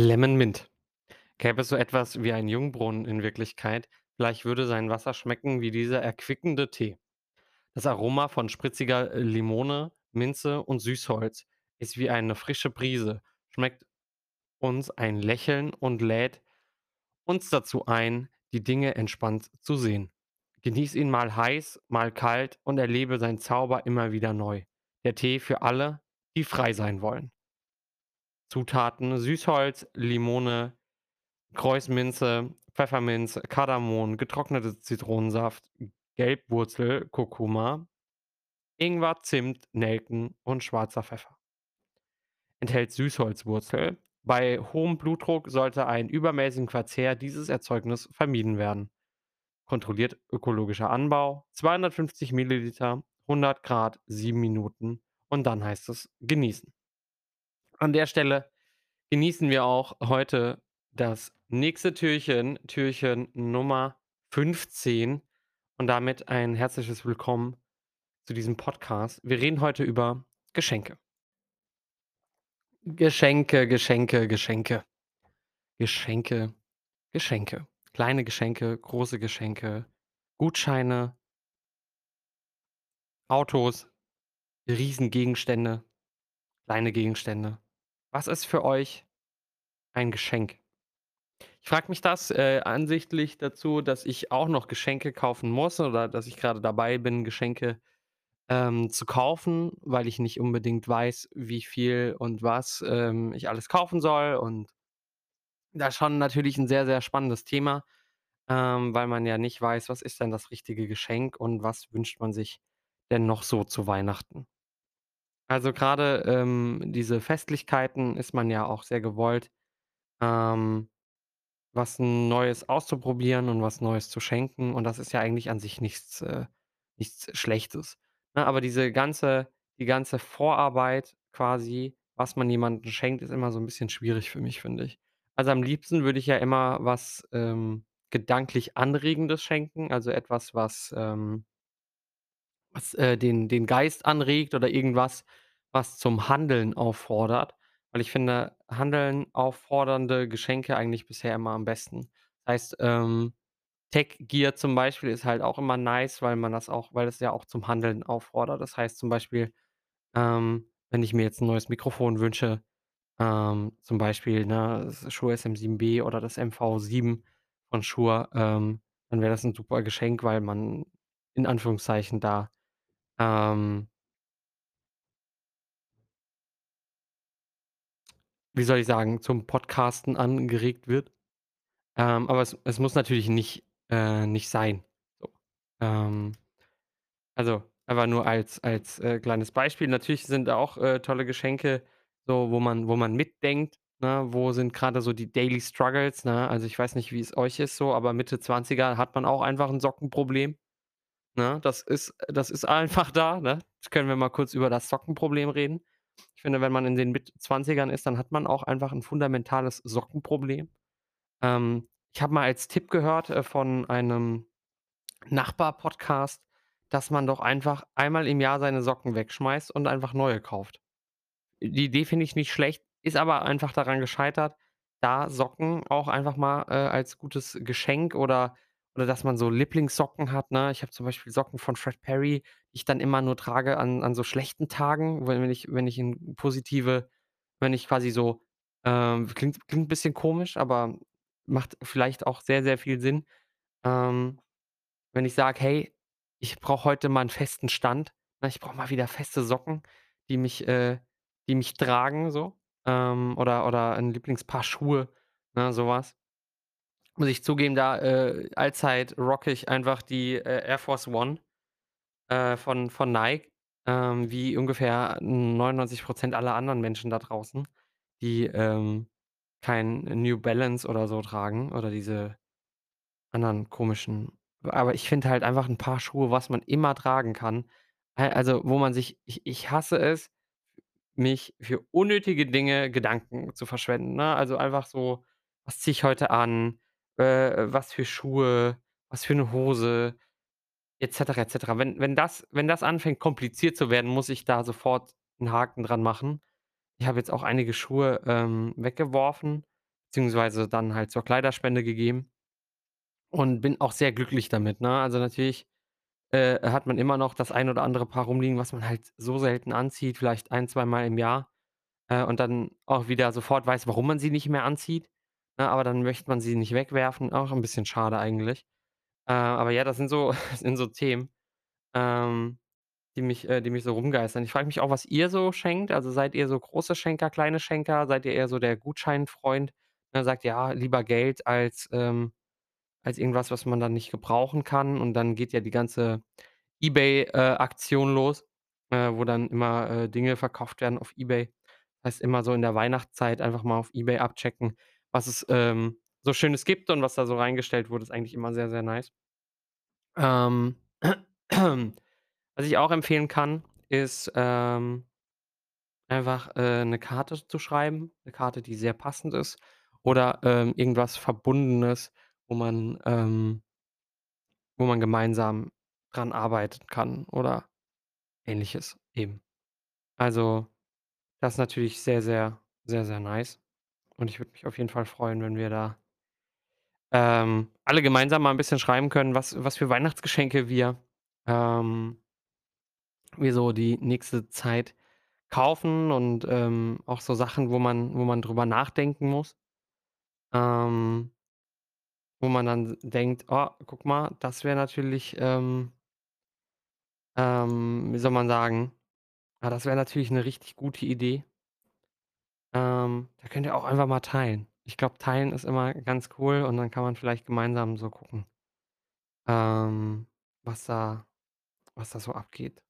Lemon Mint. Gäbe es so etwas wie einen Jungbrunnen in Wirklichkeit, vielleicht würde sein Wasser schmecken wie dieser erquickende Tee. Das Aroma von spritziger äh, Limone, Minze und Süßholz ist wie eine frische Brise, schmeckt uns ein Lächeln und lädt uns dazu ein, die Dinge entspannt zu sehen. Genieß ihn mal heiß, mal kalt und erlebe seinen Zauber immer wieder neu. Der Tee für alle, die frei sein wollen. Zutaten: Süßholz, Limone, Kreuzminze, Pfefferminz, Kardamom, getrocknete Zitronensaft, Gelbwurzel, Kurkuma, Ingwer, Zimt, Nelken und schwarzer Pfeffer. Enthält Süßholzwurzel. Bei hohem Blutdruck sollte ein übermäßigen Verzehr dieses Erzeugnis vermieden werden. Kontrolliert ökologischer Anbau, 250 Milliliter, 100 Grad, 7 Minuten und dann heißt es genießen. An der Stelle genießen wir auch heute das nächste Türchen, Türchen Nummer 15 und damit ein herzliches Willkommen zu diesem Podcast. Wir reden heute über Geschenke. Geschenke, Geschenke, Geschenke. Geschenke, Geschenke. Kleine Geschenke, große Geschenke, Gutscheine, Autos, Riesengegenstände, kleine Gegenstände. Was ist für euch ein Geschenk? Ich frage mich das äh, ansichtlich dazu, dass ich auch noch Geschenke kaufen muss oder dass ich gerade dabei bin, Geschenke ähm, zu kaufen, weil ich nicht unbedingt weiß, wie viel und was ähm, ich alles kaufen soll. Und das ist schon natürlich ein sehr, sehr spannendes Thema, ähm, weil man ja nicht weiß, was ist denn das richtige Geschenk und was wünscht man sich denn noch so zu Weihnachten. Also gerade ähm, diese Festlichkeiten ist man ja auch sehr gewollt. Ähm, was Neues auszuprobieren und was Neues zu schenken und das ist ja eigentlich an sich nichts äh, nichts Schlechtes, ne? Aber diese ganze die ganze Vorarbeit quasi, was man jemandem schenkt, ist immer so 'n bisschen schwierig für mich, finde ich. Also, am liebsten würde ich ja immer was, ähm, gedanklich Anregendes schenken, also etwas, was, ähm was, äh, den den Geist anregt oder irgendwas, was zum Handeln auffordert, weil ich finde, Handeln auffordernde Geschenke eigentlich bisher immer am besten. Heißt, ähm, Tech Gear zum Beispiel ist halt auch immer nice, weil man das auch weil es ja auch zum Handeln auffordert. Das heißt zum Beispiel, ähm, wenn ich mir jetzt 'n neues Mikrofon wünsche, ähm, zum Beispiel, ne, das Shure SM7B oder das MV7 von Shure, ähm, dann wäre das 'n super Geschenk, weil man in Anführungszeichen da, ähm wie soll ich sagen, zum Podcasten angeregt wird. Ähm, aber es es muss natürlich nicht äh, nicht sein, so. Ähm, also, einfach nur als als, äh, kleines Beispiel. Natürlich sind da auch, äh, tolle Geschenke, so wo man wo man mitdenkt, ne? Wo sind grade so die Daily Struggles, ne? Also, ich weiß nicht, wie es euch ist so, aber Mitte 20er hat man auch einfach 'n Sockenproblem, ne? Das ist das ist einfach da, ne? Jetzt können wir mal kurz über das Sockenproblem reden. Ich finde, wenn man in den Mit-Zwanzigern ist, dann hat man auch einfach 'n fundamentales Sockenproblem. Ähm, ich habe mal als Tipp gehört, äh, von einem Nachbar-Podcast, dass man doch einfach einmal im Jahr seine Socken wegschmeißt und einfach neue kauft. Die Idee finde ich nicht schlecht, ist aber einfach daran gescheitert, da Socken auch einfach mal, äh, als gutes Geschenk oder oder dass man so Lieblingssocken hat, ne? Ich habe zum Beispiel Socken von Fred Perry, die ich dann immer nur trage an an so schlechten Tagen, wenn ich wenn ich in positive wenn ich quasi so, ähm klingt klingt 'n bisschen komisch, aber macht vielleicht auch sehr, sehr viel Sinn. Ähm, wenn ich sage: „Hey, ich brauche heute mal 'n festen Stand, ne? Ich brauche mal wieder feste Socken, die mich äh, die mich tragen so, ähm, oder oder 'n Lieblingspaar Schuhe“, ne, so was. Muss ich zugeben, da, äh, allzeit rocke ich einfach die, äh, Air Force One, äh, von von Nike, ähm, wie ungefähr 99 % aller anderen Menschen da draußen, die, ähm, kein New Balance oder so tragen oder diese anderen komischen aber ich finde halt einfach 'n Paar Schuhe, was man immer tragen kann. Al also, wo man sich ich ich hasse es, mich für unnötige Dinge Gedanken zu verschwenden, ne? Also, einfach so: „Was ziehe ich heute an? Äh, was für Schuhe? Was für 'ne Hose?“ Et cetera, et cetera. Wenn wenn das wenn das anfängt, kompliziert zu werden, muss ich da sofort 'n Haken dran machen. Ich habe jetzt auch einige Schuhe, ähm, weggeworfen, beziehungsweise dann halt zur Kleiderspende gegeben und bin auch sehr glücklich damit, ne? Also, natürlich, äh, hat man immer noch das ein oder andere Paar rumliegen, was man halt so selten anzieht, vielleicht ein zweimal im Jahr, äh, und dann auch wieder sofort weiß, warum man sie nicht mehr anzieht, ne? Aber dann möchte man sie nicht wegwerfen, auch 'n bisschen schade eigentlich. Äh, aber ja, das sind so sind so Themen, ähm, die mich äh, die mich so rumgeistern. Ich frage mich auch, was ihr so schenkt. Also, seid ihr so große Schenker, kleine Schenker? Seid ihr eher so der Gutscheinfreund, ne, sagt: „Ja, lieber Geld als, ähm als irgendwas, was man dann nicht gebrauchen kann.“ Und dann geht ja die ganze eBay, äh, los, äh, wo dann immer, äh, Dinge verkauft werden auf eBay. Heißt immer so in der Weihnachtszeit einfach mal auf eBay abchecken, was es, ähm, so Schönes gibt und was da so reingestellt wurde, ist eigentlich immer sehr, sehr nice. Ähm, was ich auch empfehlen kann, ist, ähm einfach, äh, 'ne Karte zu schreiben, 'ne Karte, die sehr passend ist oder, ähm, irgendwas Verbundenes, wo man, ähm wo man gemeinsam dran arbeiten kann oder Ähnliches eben. Also, das ist natürlich sehr, sehr, sehr, sehr nice und ich würde mich auf jeden Fall freuen, wenn wir da ähm, alle gemeinsam mal 'n bisschen schreiben können, was was für Weihnachtsgeschenke wir, ähm wir so die nächste Zeit kaufen und, ähm, auch so Sachen, wo man wo man drüber nachdenken muss. Ähm wo man dann denkt: „Oh, guck mal, das wäre natürlich, ähm“ ähm, wie soll man sagen? Ah, das wäre natürlich 'ne richtig gute Idee. Ähm, da könnt ihr auch einfach mal teilen. Ich glaube, teilen ist immer ganz cool und dann kann man vielleicht gemeinsam so gucken ähm, was da was da so abgeht.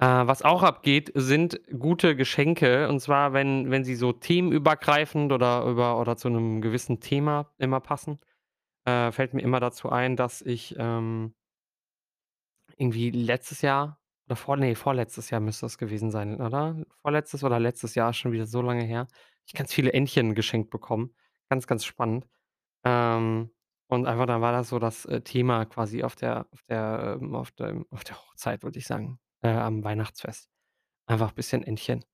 Äh, was auch abgeht, sind gute Geschenke und zwar, wenn wenn sie so themenübergreifend oder über oder zu 'nem gewissen Thema immer passen, äh, fällt mir immer dazu ein, dass ich, ähm irgendwie letztes Jahr oder vor ne, vorletztes Jahr müsste das gewesen sein, oder? Vorletztes oder letztes Jahr, schon wieder so lange her. Ich ganz viele Entchen geschenkt bekommen. Ganz, ganz spannend. Ähm, und einfach dann war das so das, äh, Thema quasi auf der auf der, ähm auf dem auf der Hochzeit, wollte ich sagen, äh, am Weihnachtsfest. Einfach bisschen Entchen,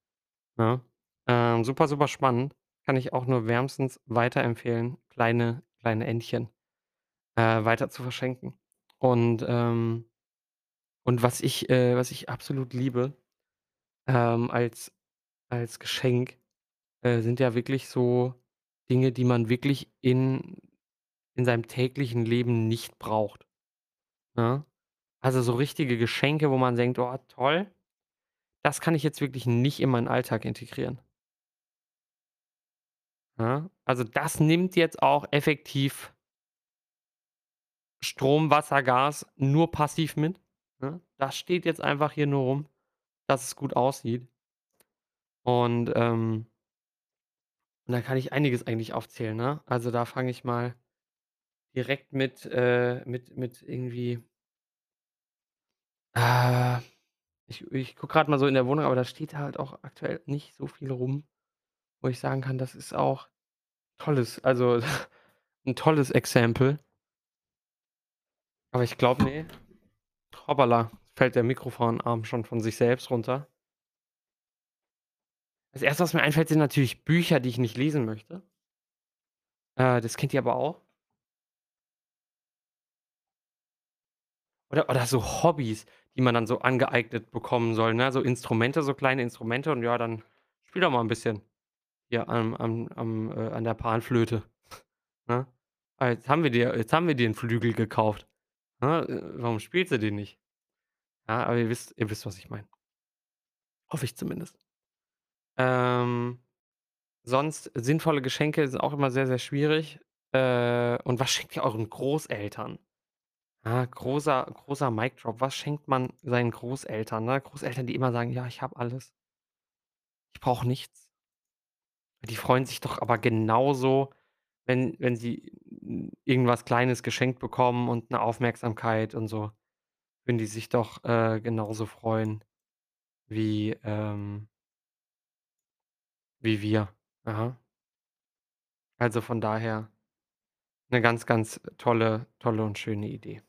ne? Ähm, super, super spannend. Kann ich auch nur wärmstens weiterempfehlen, kleine kleine Entchen, äh, weiter zu verschenken. Und, ähm und was ich äh, was ich absolut liebe, ähm, als als Geschenk, äh, sind ja wirklich so Dinge, die man wirklich in in seinem täglichen Leben nicht braucht, ne? Also, so richtige Geschenke, wo man denkt: „Oh, toll, das kann ich jetzt wirklich nicht in meinen Alltag integrieren.“ Ja, also, das nimmt jetzt auch effektiv Strom, Wasser, Gas nur passiv mit, ne? Das steht jetzt einfach hier nur rum, dass es gut aussieht. Und, ähm und da kann ich einiges eigentlich aufzählen, ne? Also, da fange ich mal direkt mit äh, mit mit irgendwie äh, ich ich gucke grad mal so in der Wohnung, aber da steht halt auch aktuell nicht so viel rum, wo ich sagen kann, das ist auch tolles also, 'n tolles Exempel. Aber ich glaube ne. Hoppala, fällt der Mikrofonarm schon von sich selbst runter. Das Erste, was mir einfällt, sind natürlich Bücher, die ich nicht lesen möchte. Äh, das kennt ihr aber auch. Oder oder so Hobbys, die man dann so angeeignet bekommen soll, ne? So Instrumente, so kleine Instrumente und ja, dann spiel doch mal 'n bisschen hier am am am äh, an der Panflöte, ne? Ah, jetzt haben wir dir jetzt haben wir dir 'n Flügel gekauft, ne? Äh, warum spielst du den nicht? Ja, aber ihr wisst ihr wisst, was ich meine. Hoffe ich zumindest. Ähm, sonst sinnvolle Geschenke sind auch immer sehr, sehr schwierig. Äh, und was schenkt ihr euren Großeltern? Ja, großer großer Mic Drop. Was schenkt man seinen Großeltern, ne? Großeltern, die immer sagen: „Ja, ich habe alles.“ „Ich brauche nichts.“ Die freuen sich doch aber genauso, wenn wenn sie irgendwas Kleines geschenkt bekommen und 'ne Aufmerksamkeit und so. Würden die sich doch, äh, genauso freuen wie, ähm wie wir. Aha. Also, von daher 'ne ganz, ganz tolle tolle und schöne Idee.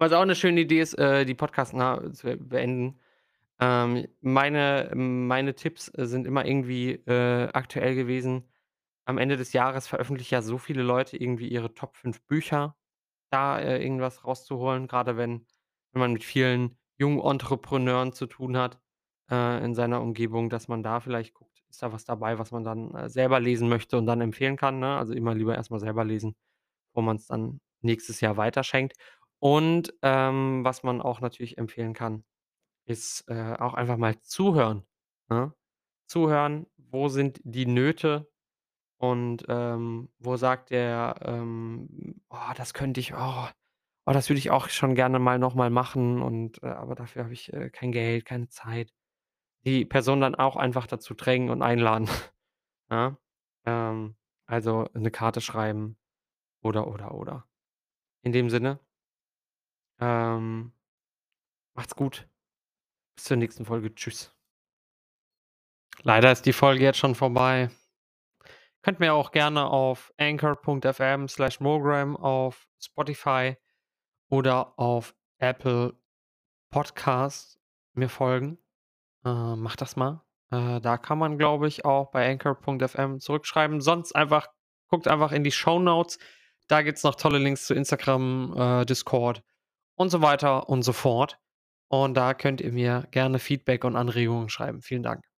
Was auch 'ne schöne Idee ist, äh, die Podcast nah zu beenden. Ähm, meine meine Tipps, äh, sind immer irgendwie, äh, aktuell gewesen. Am Ende des Jahres veröffentlichen ja so viele Leute irgendwie ihre Top 5 Bücher, da, äh, irgendwas rauszuholen, grade wenn wenn man mit vielen jungen Entrepreneuren zu tun hat, äh, in seiner Umgebung, dass man da vielleicht guckt, ist da was dabei, was man dann, äh, selber lesen möchte und dann empfehlen kann, ne? Also, immer lieber erst mal selber lesen, bevor man's dann nächstes Jahr weiterschenkt. Und, ähm, was man auch natürlich empfehlen kann, ist, äh, auch einfach mal zuhören, ne? Zuhören, wo sind die Nöte und, ähm, wo sagt der, ähm: „Oh, das könnte ich oh oh, das würde ich auch schon gerne mal noch mal machen und, äh aber dafür habe ich, äh, kein Geld, keine Zeit.“ Die Person dann auch einfach dazu drängen und einladen, ja? Ähm, also, 'ne Karte schreiben oder, oder, oder. In dem Sinne ähm macht's gut. Bis zur nächsten Folge. Tschüss. Leider ist die Folge jetzt schon vorbei. Könnt mir auch gerne auf anchor.fm/mogram auf Spotify oder auf Apple Podcasts mir folgen. Äh, macht das mal. Äh, da kann man, glaube ich, auch bei anchor.fm zurückschreiben. Sonst einfach guckt einfach in die Shownotes. Da gibt's noch tolle Links zu Instagram, äh, Discord und so weiter und so fort. Und da könnt ihr mir gerne Feedback und Anregungen schreiben. Vielen Dank.